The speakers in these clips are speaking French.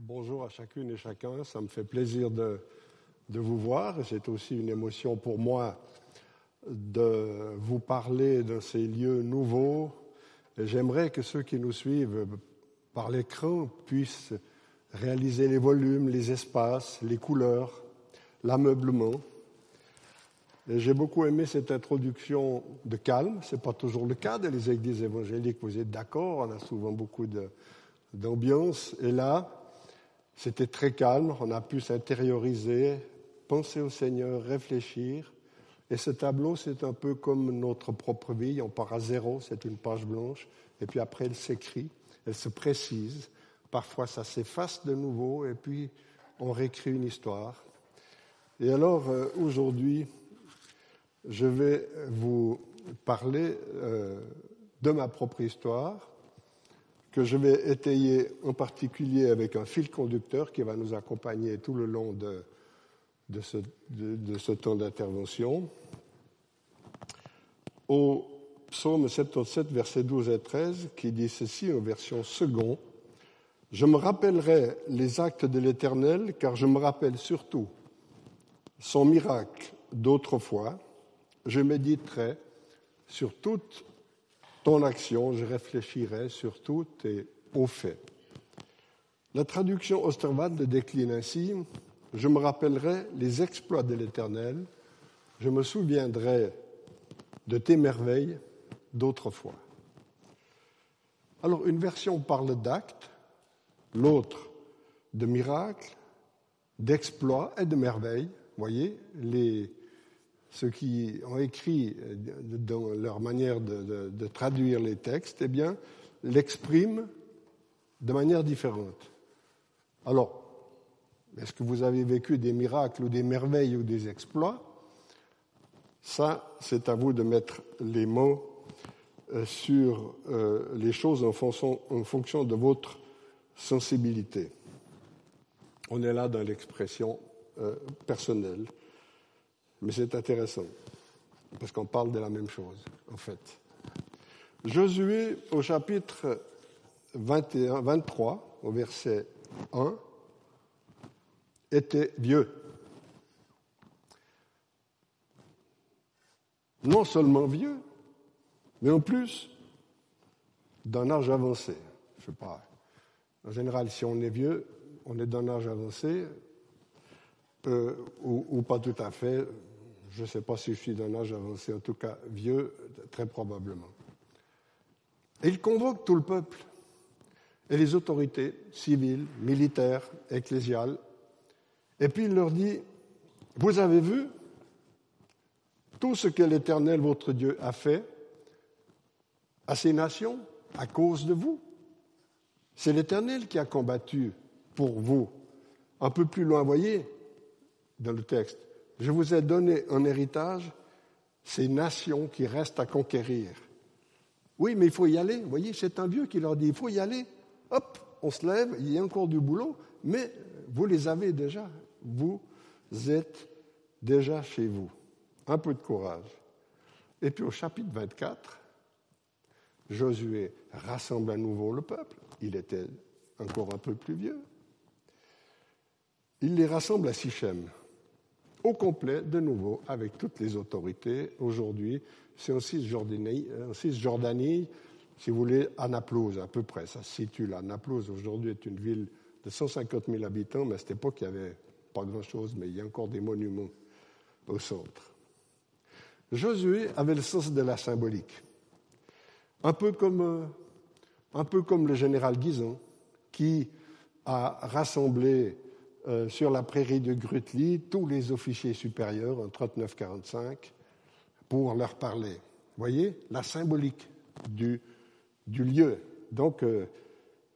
Bonjour à chacune et chacun. Ça me fait plaisir de, vous voir. C'est aussi une émotion pour moi de vous parler de ces lieux nouveaux. J'aimerais que ceux qui nous suivent par l'écran puissent réaliser les volumes, les espaces, les couleurs, l'ameublement. J'ai beaucoup aimé cette introduction de calme. Ce n'est pas toujours le cas des églises évangéliques. Vous êtes d'accord On a souvent beaucoup d'ambiance. Et là, c'était très calme. On a pu s'intérioriser, penser au Seigneur, réfléchir. Et ce tableau, c'est un peu comme notre propre vie. On part à zéro, c'est une page blanche. Et puis après, elle s'écrit, elle se précise. Parfois, ça s'efface de nouveau. Et puis, on réécrit une histoire. Et alors, euh, aujourd'hui, je vais vous parler euh, de ma propre histoire, que je vais étayer en particulier avec un fil conducteur qui va nous accompagner tout le long de, ce, de, ce, temps d'intervention. Au psaume 77, versets 12 et 13, qui dit ceci en version second Je me rappellerai les actes de l'Éternel, car je me rappelle surtout son miracle d'autrefois je méditerai sur toute action, je réfléchirai sur tout tes hauts faits. La traduction Osterwald le décline ainsi Je me rappellerai les exploits de l'Éternel, je me souviendrai de tes merveilles d'autrefois. Alors, une version parle d'actes, l'autre de miracles, d'exploits et de merveilles. Voyez, les ceux qui ont écrit euh, dans leur manière de, traduire les textes, eh bien, l'expriment de manière différente. Alors, est-ce que vous avez vécu des miracles ou des merveilles ou des exploits? Ça, c'est à vous de mettre les mots euh, sur euh, les choses en fonction, en fonction de votre sensibilité. On est là dans l'expression personnelle. Mais c'est intéressant, parce qu'on parle de la même chose, en fait. Josué, au chapitre 21, 23, au verset 1, était vieux. Non seulement vieux, mais en plus d'un âge avancé. Je sais pas. En général, si on est vieux, on est d'un âge avancé, euh, ou, ou, pas tout à fait je ne sais pas si je suis d'un âge avancé, en tout cas vieux, très probablement. Et il convoque tout le peuple et les autorités civiles, militaires, ecclésiales. Et puis il leur dit, vous avez vu tout ce que l'Éternel, votre Dieu, a fait à ces nations à cause de vous. C'est l'Éternel qui a combattu pour vous. Un peu plus loin, voyez, dans le texte, je vous ai donné en héritage ces nations qui restent à conquérir. Oui, mais il faut y aller. Vous voyez, c'est un vieux qui leur dit, il faut y aller. Hop, on se lève, il y a encore du boulot, mais vous les avez déjà. Vous êtes déjà chez vous. Un peu de courage. Et puis au chapitre 24, Josué rassemble à nouveau le peuple. Il était encore un peu plus vieux. Il les rassemble à Sichem au complet, de nouveau, avec toutes les autorités. Aujourd'hui, c'est en Cisjordanie, si vous voulez, à Naplouse, à peu près. Ça se situe là. Naplouse, aujourd'hui, est une ville de 150 000 habitants, mais à cette époque, il n'y avait pas grand-chose, mais il y a encore des monuments au centre. Josué avait le sens de la symbolique. Un peu comme, euh, un peu comme le général Guizon, qui a rassemblé euh, sur la prairie de Grutli tous les officiers supérieurs en 39-45 pour leur parler. Vous voyez la symbolique du, lieu. Donc, euh,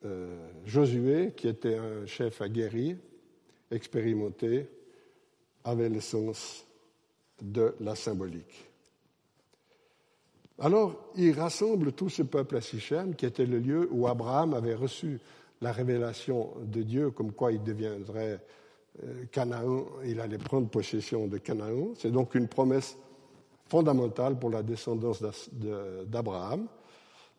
euh, Josué, qui était un chef aguerri, expérimenté, avait le sens de la symbolique. Alors, il rassemble tout ce peuple à Sichem, qui était le lieu où Abraham avait reçu la révélation de Dieu comme quoi il deviendrait euh, Canaan, il allait prendre possession de Canaan. C'est donc une promesse fondamentale pour la descendance d'Abraham,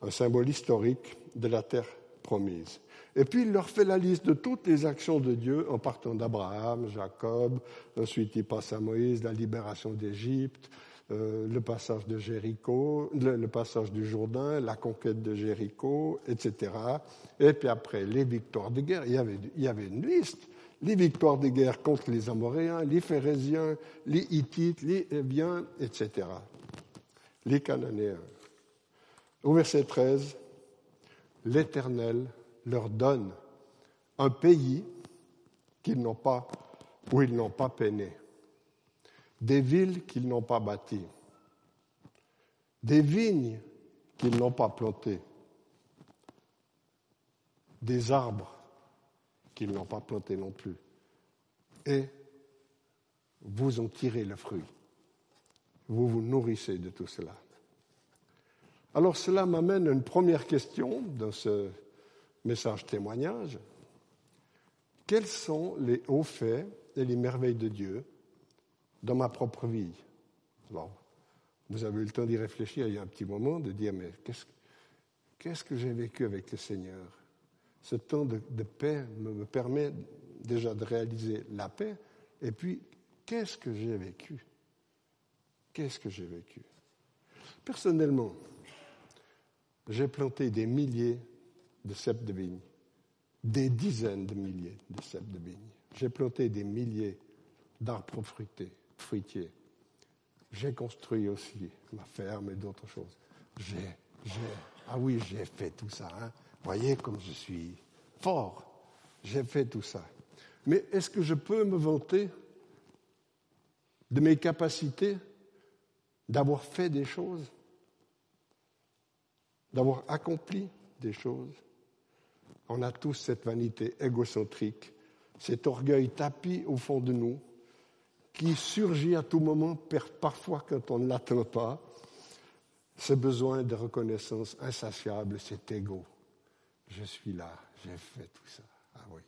un symbole historique de la terre promise. Et puis il leur fait la liste de toutes les actions de Dieu en partant d'Abraham, Jacob, ensuite il passe à Moïse, la libération d'Égypte, euh, le passage de Jéricho, le, passage du Jourdain, la conquête de Jéricho, etc. Et puis après, les victoires de guerre, il y avait, une liste. Les victoires de guerre contre les Amoréens, les Phérésiens, les Hittites, les Hébiens, etc. Les Cananéens. Au verset 13, l'Éternel leur donne un pays qu'ils n'ont pas, où ils n'ont pas peiné, des villes qu'ils n'ont pas bâties, des vignes qu'ils n'ont pas plantées, des arbres qu'ils n'ont pas plantés non plus, et vous en tirez le fruit. Vous vous nourrissez de tout cela. Alors cela m'amène à une première question dans ce message témoignage. Quels sont les hauts faits et les merveilles de Dieu dans ma propre vie. Vous avez eu le temps d'y réfléchir il y a un petit moment, de dire, mais qu'est-ce, que j'ai vécu avec le Seigneur? Ce temps de, paix me permet déjà de réaliser la paix, et puis, qu'est-ce que j'ai vécu? Qu'est-ce que j'ai vécu? Personnellement, j'ai planté des milliers de cèpes de vigne, des dizaines de milliers de cèpes de vigne. J'ai planté des milliers d'arbres fruitiers. J'ai construit aussi ma ferme et d'autres choses. J'ai, j'ai, ah oui, j'ai fait tout ça. Hein. Voyez comme je suis fort. J'ai fait tout ça. Mais est-ce que je peux me vanter de mes capacités d'avoir fait des choses, d'avoir accompli des choses? On a tous cette vanité égocentrique, cet orgueil tapis au fond de nous, qui surgit à tout moment, parfois quand on ne l'attend pas, ce besoin de reconnaissance insatiable, cet ego. Je suis là, j'ai fait tout ça. Ah oui.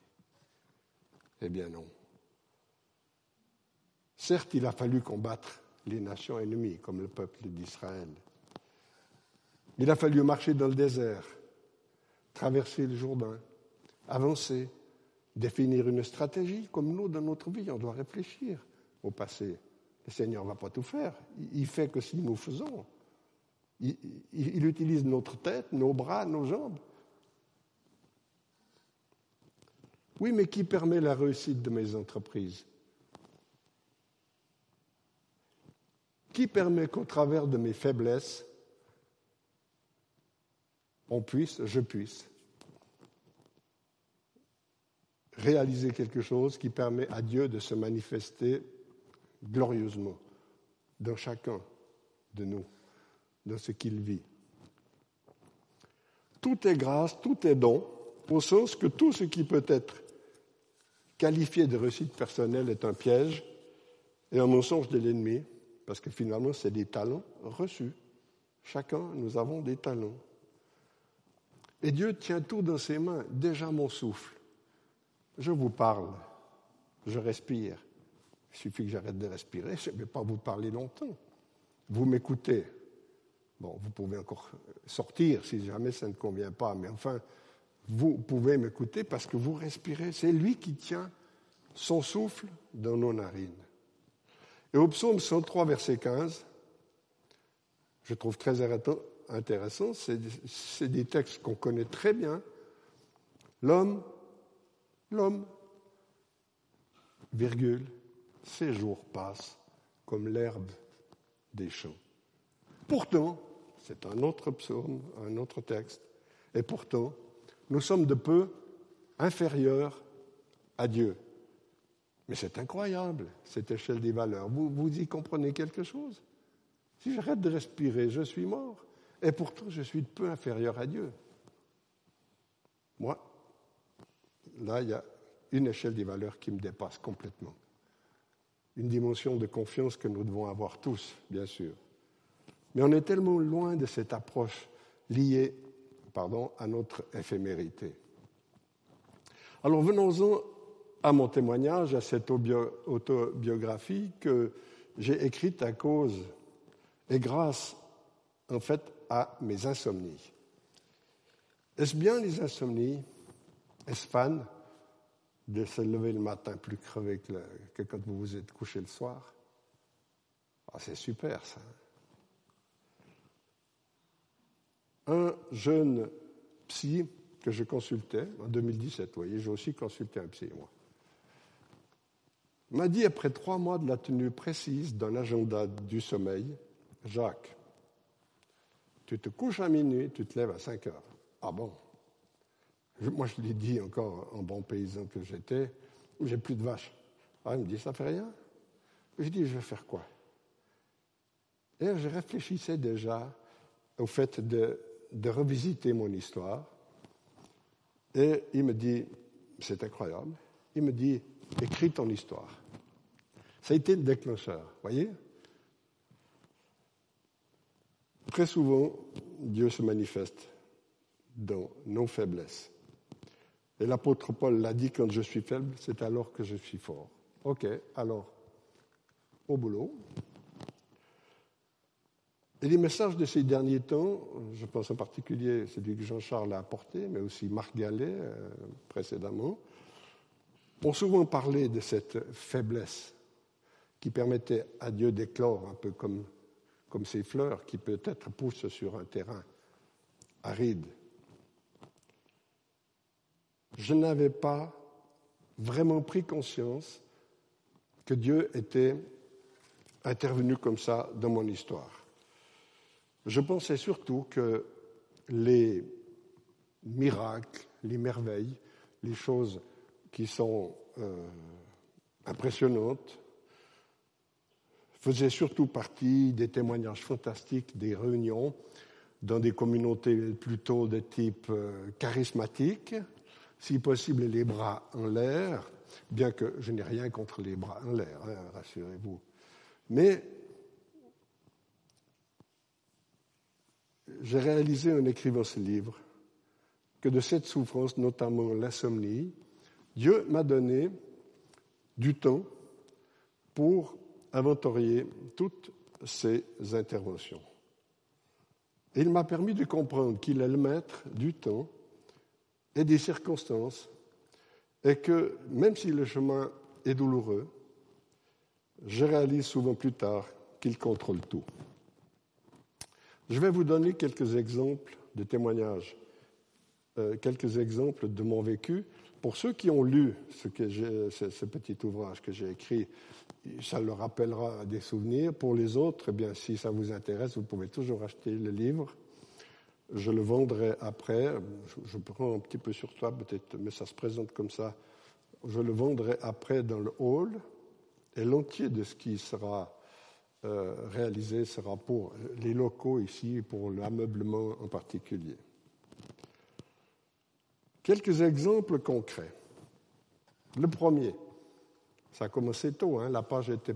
Eh bien non. Certes, il a fallu combattre les nations ennemies, comme le peuple d'Israël. Il a fallu marcher dans le désert traverser le Jourdain, avancer, définir une stratégie, comme nous, dans notre vie, on doit réfléchir au passé. Le Seigneur ne va pas tout faire. Il fait que si nous faisons. Il, il, utilise notre tête, nos bras, nos jambes. Oui, mais qui permet la réussite de mes entreprises? Qui permet qu'au travers de mes faiblesses, on puisse, je puisse, réaliser quelque chose qui permet à Dieu de se manifester glorieusement dans chacun de nous, dans ce qu'il vit. Tout est grâce, tout est don, au sens que tout ce qui peut être qualifié de réussite personnelle est un piège et un mensonge de l'ennemi, parce que finalement, c'est des talents reçus. Chacun, nous avons des talents. Et Dieu tient tout dans ses mains, déjà mon souffle. Je vous parle, je respire. Il suffit que j'arrête de respirer, je ne vais pas vous parler longtemps. Vous m'écoutez. Bon, vous pouvez encore sortir si jamais ça ne convient pas, mais enfin, vous pouvez m'écouter parce que vous respirez. C'est lui qui tient son souffle dans nos narines. Et au psaume 103, verset 15, je trouve très intéressant, c'est des textes qu'on connaît très bien. L'homme, l'homme, virgule, ses jours passent comme l'herbe des champs. Pourtant, c'est un autre psaume, un autre texte, et pourtant, nous sommes de peu inférieurs à Dieu. Mais c'est incroyable, cette échelle des valeurs. Vous, vous y comprenez quelque chose? Si j'arrête de respirer, je suis mort. Et pourtant, je suis peu inférieur à Dieu. Moi, là, il y a une échelle des valeurs qui me dépasse complètement. Une dimension de confiance que nous devons avoir tous, bien sûr. Mais on est tellement loin de cette approche liée pardon, à notre éphémérité. Alors venons-en à mon témoignage, à cette autobiographie que j'ai écrite à cause et grâce, en fait, à mes insomnies. Est-ce bien les insomnies Est-ce fan de se lever le matin plus crevé que, quand vous vous êtes couché le soir ah, C'est super ça. Un jeune psy que je consultais en 2017, vous voyez, j'ai aussi consulté un psy, moi, m'a dit après trois mois de la tenue précise d'un agenda du sommeil, Jacques, tu te couches à minuit, tu te lèves à 5 heures. Ah bon? Moi, je lui ai dit encore en bon paysan que j'étais, j'ai plus de vaches. Ah, il me dit, ça fait rien Je dis, je vais faire quoi? Et je réfléchissais déjà au fait de, de revisiter mon histoire. Et il me dit, c'est incroyable, il me dit, écris ton histoire. Ça a été le déclencheur, voyez? Très souvent, Dieu se manifeste dans nos faiblesses. Et l'apôtre Paul l'a dit, quand je suis faible, c'est alors que je suis fort. Ok, alors, au boulot. Et les messages de ces derniers temps, je pense en particulier celui que Jean-Charles a apporté, mais aussi Marc Gallet euh, précédemment, ont souvent parlé de cette faiblesse qui permettait à Dieu d'éclore un peu comme comme ces fleurs qui peut-être poussent sur un terrain aride. Je n'avais pas vraiment pris conscience que Dieu était intervenu comme ça dans mon histoire. Je pensais surtout que les miracles, les merveilles, les choses qui sont euh, impressionnantes, faisait surtout partie des témoignages fantastiques des réunions dans des communautés plutôt de type euh, charismatique, si possible les bras en l'air, bien que je n'ai rien contre les bras en l'air, hein, rassurez-vous. Mais j'ai réalisé en écrivant ce livre que de cette souffrance, notamment l'insomnie, Dieu m'a donné du temps pour inventorier toutes ces interventions. il m'a permis de comprendre qu'il est le maître du temps et des circonstances, et que même si le chemin est douloureux, je réalise souvent plus tard qu'il contrôle tout. Je vais vous donner quelques exemples de témoignages, euh, quelques exemples de mon vécu. Pour ceux qui ont lu ce, petit ouvrage que j'ai écrit ça leur rappellera des souvenirs. Pour les autres, eh bien, si ça vous intéresse, vous pouvez toujours acheter le livre. Je le vendrai après. Je, prends un petit peu sur toi, peut-être, mais ça se présente comme ça. Je le vendrai après dans le hall. Et l'entier de ce qui sera euh, réalisé sera pour les locaux ici, pour l'ameublement en particulier. Quelques exemples concrets. Le premier, ça a commencé tôt, hein. la page était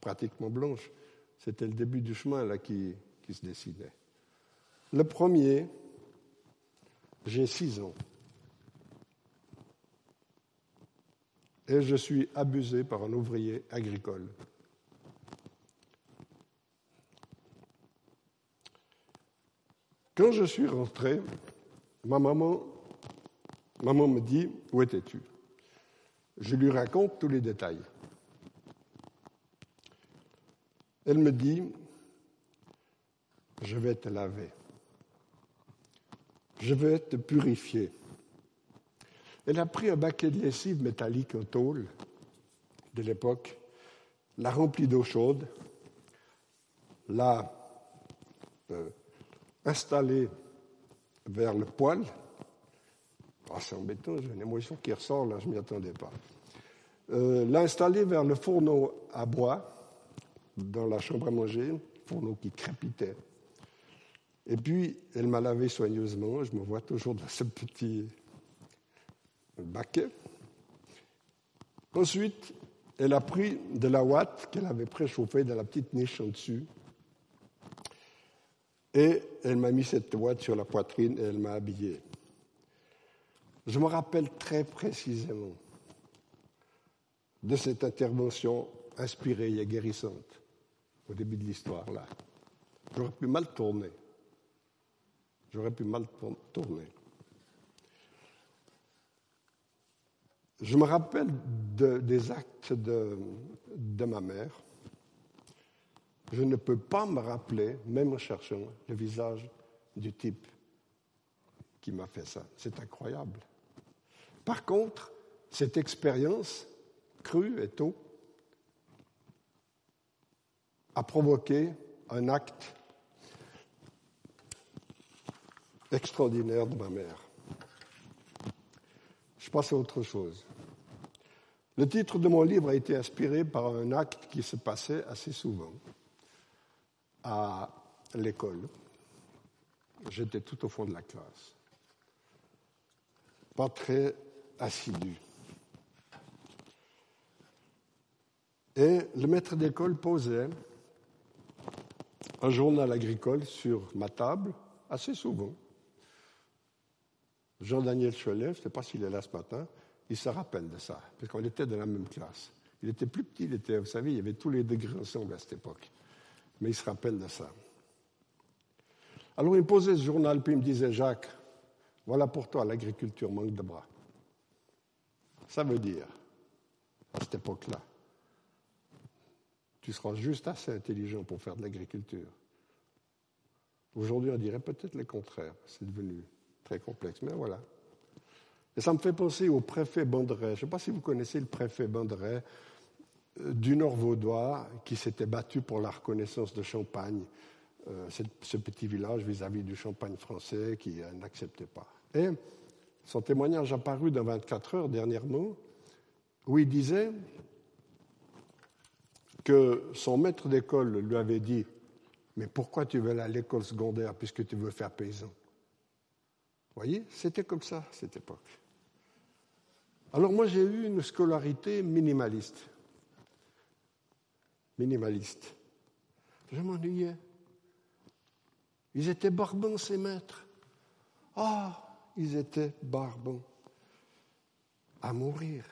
pratiquement blanche. C'était le début du chemin là qui, qui se dessinait. Le premier, j'ai six ans. Et je suis abusé par un ouvrier agricole. Quand je suis rentré, ma maman, maman me dit Où étais-tu? Je lui raconte tous les détails. Elle me dit, je vais te laver. Je vais te purifier. Elle a pris un baquet de lessive métallique en tôle de l'époque, l'a rempli d'eau chaude, l'a euh, installé vers le poêle, ah, c'est embêtant, j'ai une émotion qui ressort là, je ne m'y attendais pas. Euh, l'a installé vers le fourneau à bois, dans la chambre à manger, fourneau qui crépitait. Et puis, elle m'a lavé soigneusement, je me vois toujours dans ce petit baquet. Ensuite, elle a pris de la ouate qu'elle avait préchauffée dans la petite niche en dessus. Et elle m'a mis cette ouate sur la poitrine et elle m'a habillé. Je me rappelle très précisément de cette intervention inspirée et guérissante au début de l'histoire là. J'aurais pu mal tourner. J'aurais pu mal tourner. je me rappelle des actes de, de ma mère. Je ne peux pas me rappeler, même en cherchant, le visage du type qui m'a fait ça. C'est incroyable. Par contre, cette expérience, crue et tôt, a provoqué un acte extraordinaire de ma mère. Je passe à autre chose. Le titre de mon livre a été inspiré par un acte qui se passait assez souvent à l'école. J'étais tout au fond de la classe. Pas très assidu. Et le maître d'école posait un journal agricole sur ma table, assez souvent. Jean-Daniel Cholet, je ne sais pas s'il est là ce matin, il se rappelle de ça, parce qu'on était dans la même classe. Il était plus petit, il était, vous savez, il y avait tous les degrés ensemble à cette époque. Mais il se rappelle de ça. Alors il posait ce journal, puis il me disait, Jacques, voilà pour toi, l'agriculture manque de bras. Ça veut dire, à cette époque-là, tu seras juste assez intelligent pour faire de l'agriculture. Aujourd'hui, on dirait peut-être le contraire. C'est devenu complexe, mais voilà. Et ça me fait penser au préfet Banderet. Je ne sais pas si vous connaissez le préfet Banderet euh, du Nord vaudois qui s'était battu pour la reconnaissance de Champagne, euh, ce petit village vis-à-vis du Champagne français qui euh, n'acceptait pas. Et son témoignage apparu dans 24 heures dernièrement, où il disait que son maître d'école lui avait dit Mais pourquoi tu veux aller à l'école secondaire puisque tu veux faire paysan? Voyez, c'était comme ça cette époque. Alors moi j'ai eu une scolarité minimaliste. Minimaliste. Je m'ennuyais. Ils étaient barbants, ces maîtres. Ah, ils étaient barbants. À mourir.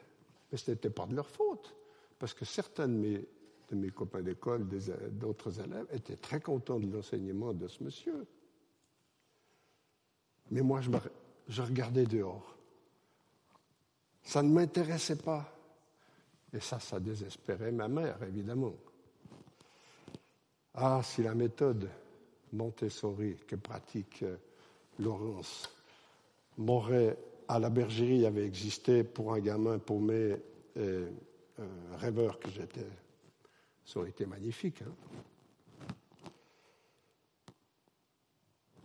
Mais ce n'était pas de leur faute. Parce que certains de mes de mes copains d'école, d'autres élèves, étaient très contents de l'enseignement de ce monsieur. Mais moi, je, regardais dehors. Ça ne m'intéressait pas. Et ça, ça désespérait ma mère, évidemment. Ah, si la méthode Montessori que pratique euh, Laurence m'aurait à la bergerie avait existé pour un gamin paumé et euh, rêveur que j'étais, ça aurait été magnifique. Hein.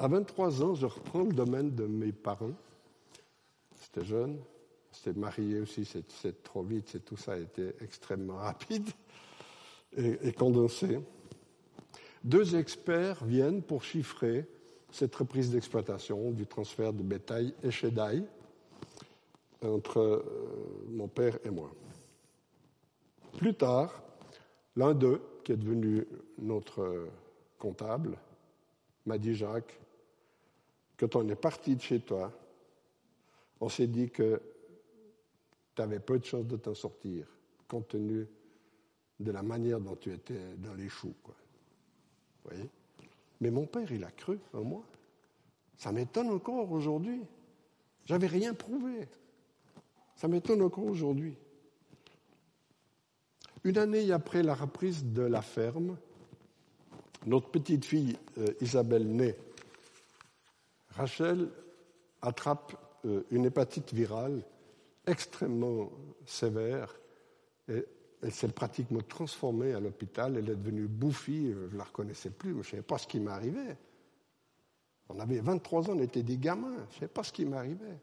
À 23 ans, je reprends le domaine de mes parents. C'était jeune, c'était marié aussi, c'est trop vite, c'est tout ça a été extrêmement rapide et, condensé. Deux experts viennent pour chiffrer cette reprise d'exploitation du transfert de bétail et d'ail entre euh, mon père et moi. Plus tard, L'un d'eux, qui est devenu notre comptable, m'a dit, Jacques, quand on est parti de chez toi, on s'est dit que tu avais peu de chances de t'en sortir, compte tenu de la manière dont tu étais dans les choux. Voyez? Mais mon père, il a cru en moi. Ça m'étonne encore aujourd'hui. J'avais rien prouvé. Ça m'étonne encore aujourd'hui. Une année après la reprise de la ferme, notre petite fille euh, Isabelle naît. Rachel attrape euh, une hépatite virale extrêmement sévère et elle s'est pratiquement transformée à l'hôpital. Elle est devenue bouffie, euh, je ne la reconnaissais plus, je ne savais pas ce qui m'arrivait. On avait 23 ans, on était des gamins, je ne savais pas ce qui m'arrivait.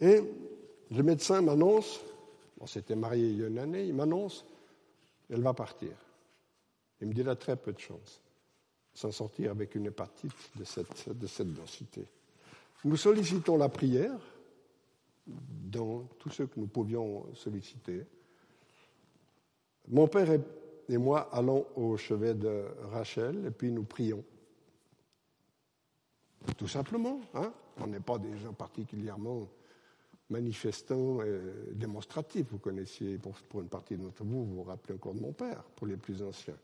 Et le médecin m'annonce on s'était marié il y a une année, il m'annonce, elle va partir. Il me dit, elle a très peu de chance s'en sortir avec une hépatite de cette, de cette densité. Nous sollicitons la prière dans tout ce que nous pouvions solliciter. Mon père et moi allons au chevet de Rachel et puis nous prions. Tout simplement, hein on n'est pas des gens particulièrement manifestant et démonstratif. Vous connaissiez, pour, une partie d'entre vous, vous vous rappelez encore de mon père, pour les plus anciens.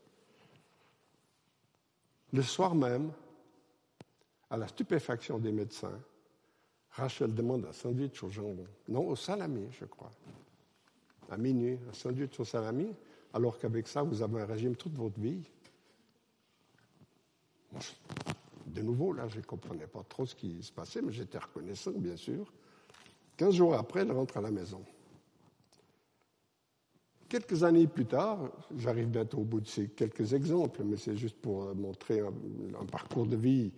Le soir même, à la stupéfaction des médecins, Rachel demande un sandwich au jambon. Non, au salami, je crois. À minuit, un sandwich au salami, alors qu'avec ça, vous avez un régime toute votre vie. De nouveau, là, je ne comprenais pas trop ce qui se passait, mais j'étais reconnaissant, bien sûr. Quinze jours après, elle rentre à la maison. Quelques années plus tard, j'arrive bientôt au bout de ces quelques exemples, mais c'est juste pour montrer un, parcours de vie.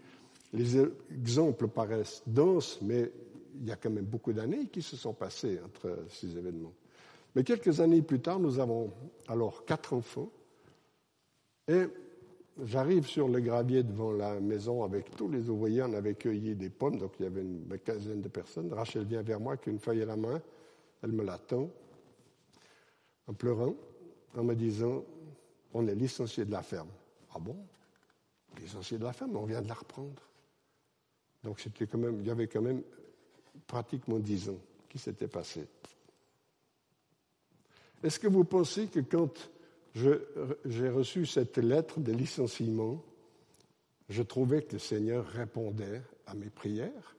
Les exemples paraissent denses, mais il y a quand même beaucoup d'années qui se sont passées entre ces événements. Mais quelques années plus tard, nous avons alors quatre enfants, et j'arrive sur le gravier devant la maison avec tous les ouvriers, on avait cueilli des pommes, donc il y avait une quinzaine de personnes. Rachel vient vers moi avec une feuille à la main, elle me la tend en pleurant, en me disant On est licencié de la ferme. Ah bon? Licencié de la ferme, on vient de la reprendre. Donc c'était quand même, il y avait quand même pratiquement dix ans qui s'était passé. Est-ce que vous pensez que quand j'ai reçu cette lettre de licenciement, je trouvais que le Seigneur répondait à mes prières?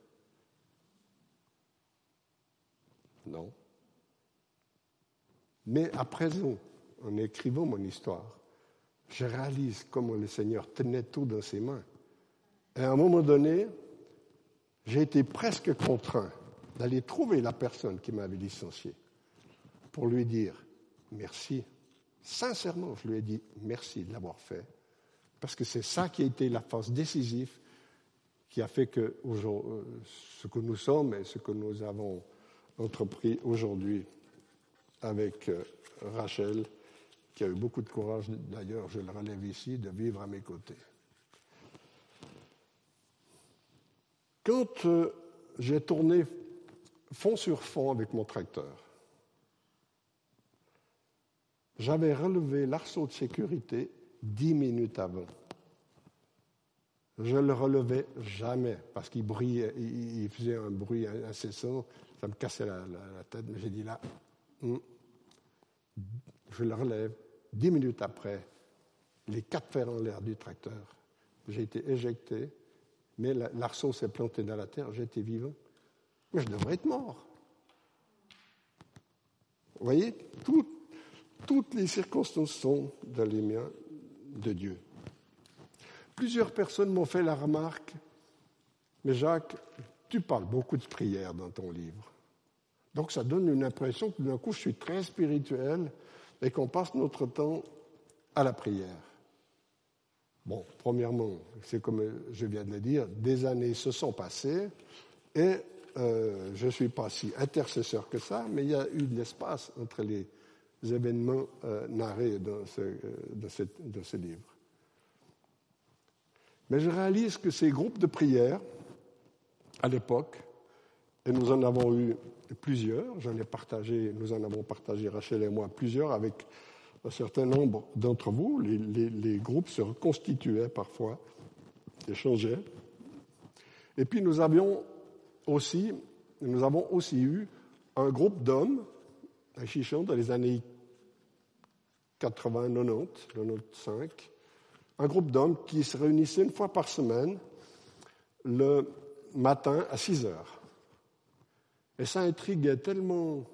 Non. Mais à présent, en écrivant mon histoire, je réalise comment le Seigneur tenait tout dans ses mains. Et à un moment donné, j'ai été presque contraint d'aller trouver la personne qui m'avait licencié pour lui dire merci. Sincèrement, je lui ai dit merci de l'avoir fait, parce que c'est ça qui a été la force décisive qui a fait que euh, ce que nous sommes et ce que nous avons entrepris aujourd'hui avec euh, Rachel, qui a eu beaucoup de courage, d'ailleurs, je le relève ici, de vivre à mes côtés. Quand euh, j'ai tourné fond sur fond avec mon tracteur, j'avais relevé l'arceau de sécurité dix minutes avant. Je ne le relevais jamais parce qu'il brillait, il faisait un bruit incessant, ça me cassait la, tête, mais j'ai dit là. Je le relève. Dix minutes après, les quatre fers en l'air du tracteur. J'ai été éjecté, mais l'arceau s'est planté dans la terre, j'étais vivant. Mais je devrais être mort. Vous voyez, toutes les circonstances sont dans les mains de Dieu. Plusieurs personnes m'ont fait la remarque, mais Jacques, tu parles beaucoup de prières dans ton livre. Donc ça donne une impression que d'un coup je suis très spirituel et qu'on passe notre temps à la prière. Bon, premièrement, c'est comme je viens de le dire, des années se sont passées et euh, je ne suis pas si intercesseur que ça, mais il y a eu de l'espace entre les événements euh, narrés ce, euh, dans ce livre. Mais je réalise que ces groupes de prière, à l'époque, et nous en avons eu plusieurs, j'en ai partagé, nous en avons partagé, Rachel et moi, plusieurs avec un certain nombre d'entre vous. Les, groupes se reconstituaient parfois, échangeaient. Et puis nous avions aussi, nous avons aussi eu un groupe d'hommes à Chichon dans les années 80, 90, 95, un groupe d'hommes qui se réunissaient une fois par semaine le matin à 6 heures. Et ça intriguait tellement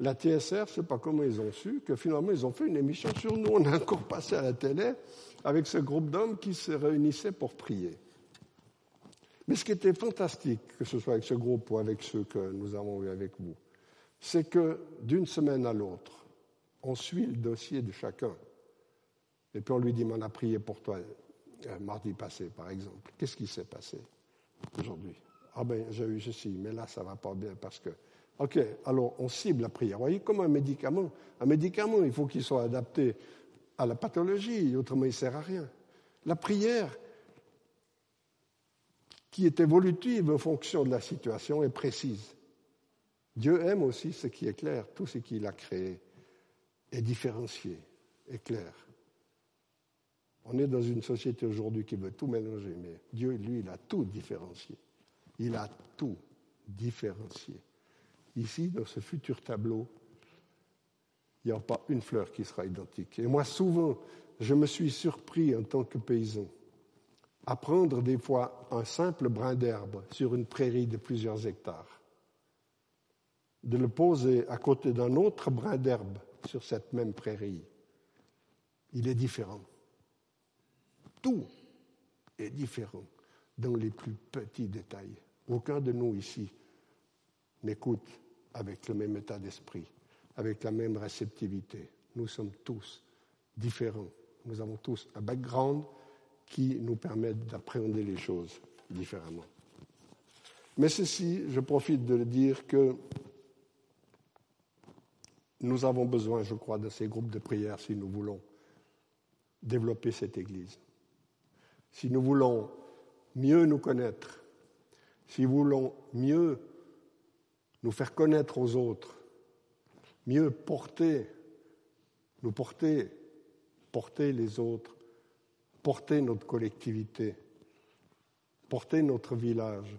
la TSR, je ne sais pas comment ils ont su, que finalement ils ont fait une émission sur nous. On a encore passé à la télé avec ce groupe d'hommes qui se réunissaient pour prier. Mais ce qui était fantastique, que ce soit avec ce groupe ou avec ceux que nous avons eu avec vous, c'est que d'une semaine à l'autre, on suit le dossier de chacun. Et puis on lui dit, on a prié pour toi euh, mardi passé, par exemple. Qu'est-ce qui s'est passé aujourd'hui? Ah ben j'ai eu ceci, mais là ça va pas bien parce que. Ok, alors on cible la prière. Vous voyez, comme un médicament. Un médicament, il faut qu'il soit adapté à la pathologie, autrement il ne sert à rien. La prière, qui est évolutive en fonction de la situation, est précise. Dieu aime aussi ce qui est clair, tout ce qu'il a créé est différencié, est clair. On est dans une société aujourd'hui qui veut tout mélanger, mais Dieu, lui, il a tout différencié. Il a tout différencié. Ici, dans ce futur tableau, il n'y a pas une fleur qui sera identique. Et moi, souvent, je me suis surpris en tant que paysan à prendre des fois un simple brin d'herbe sur une prairie de plusieurs hectares, de le poser à côté d'un autre brin d'herbe sur cette même prairie, il est différent. Tout est différent dans les plus petits détails. Aucun de nous ici n'écoute avec le même état d'esprit, avec la même réceptivité. Nous sommes tous différents. Nous avons tous un background qui nous permet d'appréhender les choses différemment. Mais ceci, je profite de le dire que nous avons besoin, je crois, de ces groupes de prière si nous voulons développer cette Église. Si nous voulons mieux nous connaître, si nous voulons mieux nous faire connaître aux autres, mieux porter, nous porter, porter les autres, porter notre collectivité, porter notre village,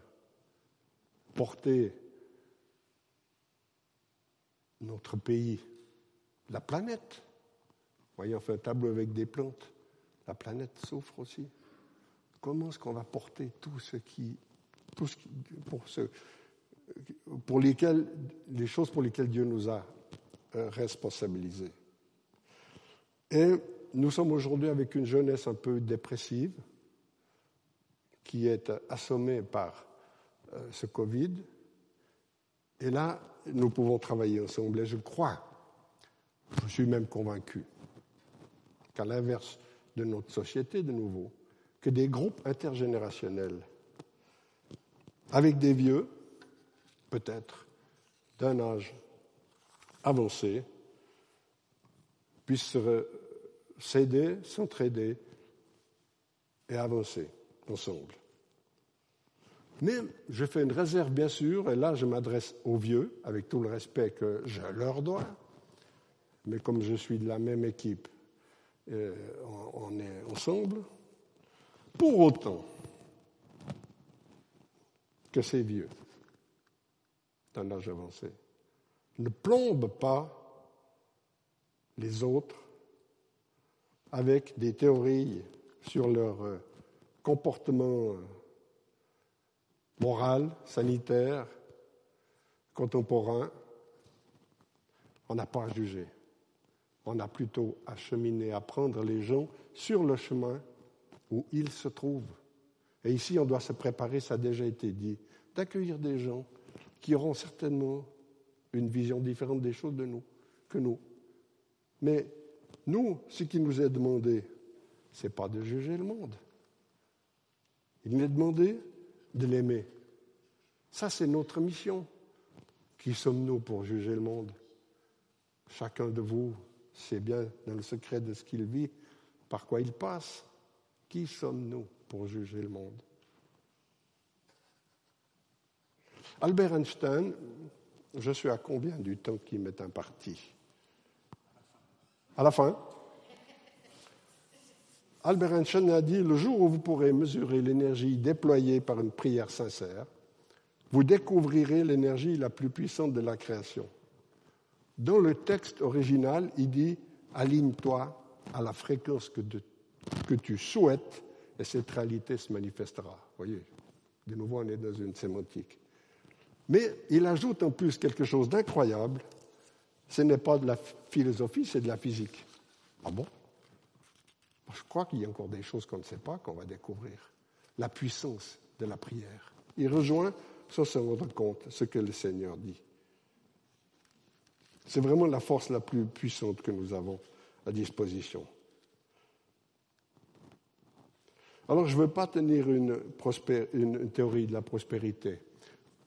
porter notre pays, la planète. Voyez, on fait un tableau avec des plantes. La planète souffre aussi. Comment est-ce qu'on va porter tout ce qui, pour, les choses pour lesquelles Dieu nous a euh, responsabilisés. Et nous sommes aujourd'hui avec une jeunesse un peu dépressive qui est assommée par euh, ce Covid. Et là, nous pouvons travailler ensemble. Et je crois, je suis même convaincu, qu'à l'inverse de notre société de nouveau, que des groupes intergénérationnels, avec des vieux, peut-être d'un âge avancé, puissent s'aider, s'entraider et avancer ensemble. Mais je fais une réserve, bien sûr, et là je m'adresse aux vieux, avec tout le respect que je leur dois, mais comme je suis de la même équipe, euh, on est ensemble. Pour autant que ces vieux, d'un âge avancé, ne plombent pas les autres avec des théories sur leur euh, comportement euh, moral, sanitaire, contemporain. On n'a pas à juger. On a plutôt à cheminer, à prendre les gens sur le chemin où ils se trouvent. Et ici, on doit se préparer, ça a déjà été dit, d'accueillir des gens qui auront certainement une vision différente des choses de nous que nous. Mais nous, ce qui nous est demandé, ce n'est pas de juger le monde. Il nous est demandé de l'aimer. Ça, c'est notre mission. Qui sommes-nous pour juger le monde? Chacun de vous sait bien dans le secret de ce qu'il vit, par quoi il passe. Qui sommes-nous pour juger le monde? Albert Einstein, je suis à combien du temps qui m'est imparti À la fin Albert Einstein a dit, le jour où vous pourrez mesurer l'énergie déployée par une prière sincère, vous découvrirez l'énergie la plus puissante de la création. Dans le texte original, il dit, aligne-toi à la fréquence que, tu souhaites et cette réalité se manifestera. Voyez, de nouveau, on est dans une sémantique. Mais il ajoute en plus quelque chose d'incroyable. Ce n'est pas de la philosophie, c'est de la physique. Ah bon? Je crois qu'il y a encore des choses qu'on ne sait pas, qu'on va découvrir. La puissance de la prière. Il rejoint, sans se rendre compte, ce que le Seigneur dit. C'est vraiment la force la plus puissante que nous avons à disposition. Alors, je ne veux pas tenir une, une, théorie de la prospérité.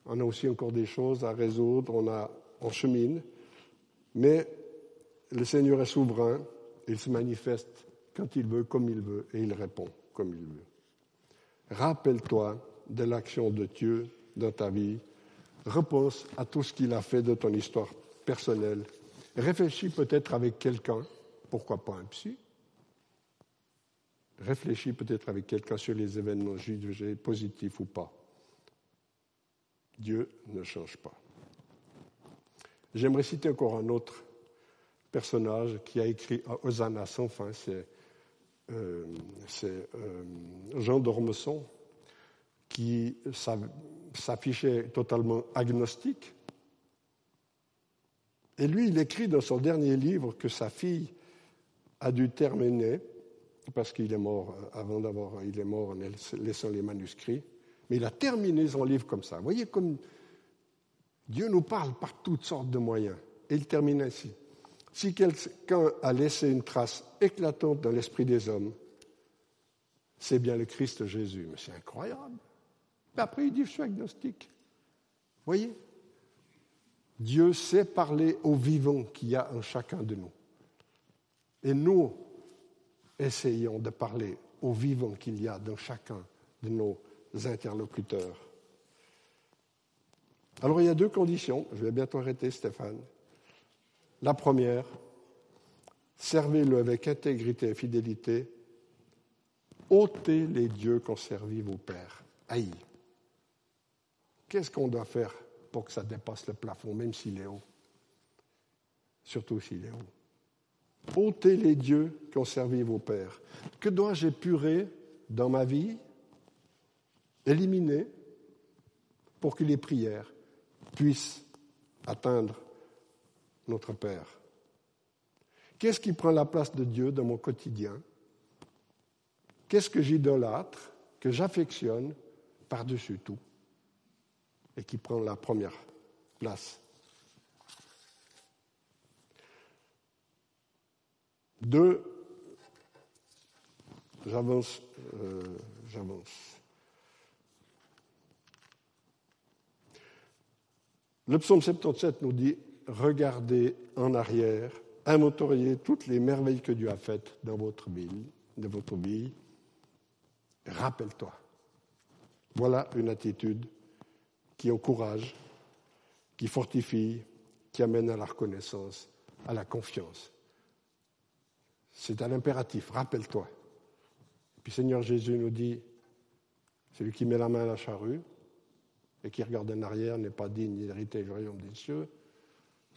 On a aussi encore des choses à résoudre, on, a, on chemine, mais le Seigneur est souverain, il se manifeste quand il veut, comme il veut, et il répond comme il veut. Rappelle-toi de l'action de Dieu dans ta vie, repense à tout ce qu'il a fait de ton histoire personnelle, réfléchis peut-être avec quelqu'un, pourquoi pas un psy, réfléchis peut-être avec quelqu'un sur les événements jugés positifs ou pas. Dieu ne change pas. J'aimerais citer encore un autre personnage qui a écrit Hosanna sans fin, c'est euh, Jean d'Ormesson qui s'affichait totalement agnostique. Et lui, il écrit dans son dernier livre que sa fille a dû terminer, parce qu'il est mort avant d'avoir, il est mort en laissant les manuscrits, mais il a terminé son livre comme ça. Vous voyez comme Dieu nous parle par toutes sortes de moyens. Et il termine ainsi. Si quelqu'un a laissé une trace éclatante dans l'esprit des hommes, c'est bien le Christ Jésus. Mais c'est incroyable. Mais après, il dit, je suis agnostique. Voyez? Dieu sait parler au vivant qu'il y a en chacun de nous. Et nous essayons de parler au vivant qu'il y a dans chacun de nos interlocuteurs. Alors il y a deux conditions. Je vais bientôt arrêter, Stéphane. La première, servez-le avec intégrité et fidélité. ôtez les dieux qu'ont servi vos pères. Aïe. Qu'est-ce qu'on doit faire pour que ça dépasse le plafond, même s'il est haut? Surtout s'il est haut. ôtez les dieux qui ont servi vos pères. Que dois-je épurer dans ma vie, éliminer, pour que les prières puissent atteindre notre Père Qu'est-ce qui prend la place de Dieu dans mon quotidien? Qu'est-ce que j'idolâtre, que j'affectionne par-dessus tout et qui prend la première place? Deux, j'avance, euh, j'avance. Le psaume 77 nous dit Regardez en arrière, inventoriez toutes les merveilles que Dieu a faites dans votre vie, de votre vie. Rappelle-toi. Voilà une attitude qui encourage, qui fortifie, qui amène à la reconnaissance, à la confiance. C'est un impératif, rappelle-toi. Puis Seigneur Jésus nous dit, celui qui met la main à la charrue et qui regarde en arrière n'est pas digne d'hériter le royaume des cieux,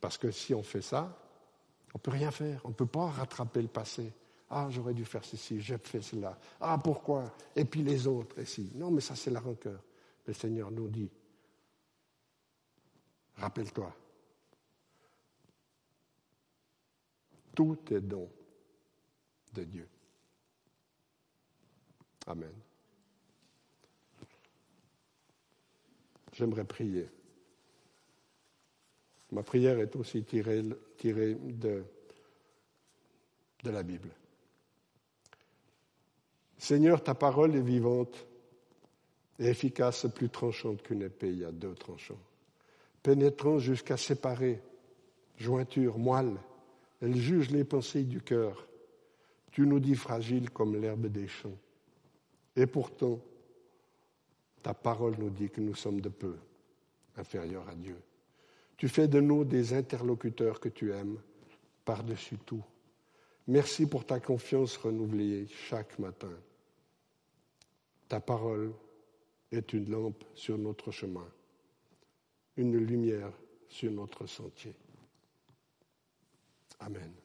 parce que si on fait ça, on ne peut rien faire, on ne peut pas rattraper le passé. Ah, j'aurais dû faire ceci, j'ai fait cela. Ah, pourquoi? Et puis les autres, et si. Non, mais ça, c'est la rancœur. Le Seigneur nous dit, Rappelle-toi, tout est don de Dieu. Amen. J'aimerais prier. Ma prière est aussi tirée, de, la Bible. Seigneur, ta parole est vivante et efficace, plus tranchante qu'une épée. Il y a deux tranchants pénétrant jusqu'à séparer jointure, moelle. Elle juge les pensées du cœur. Tu nous dis fragile comme l'herbe des champs. Et pourtant, ta parole nous dit que nous sommes de peu inférieurs à Dieu. Tu fais de nous des interlocuteurs que tu aimes par-dessus tout. Merci pour ta confiance renouvelée chaque matin. Ta parole est une lampe sur notre chemin une lumière sur notre sentier. Amen.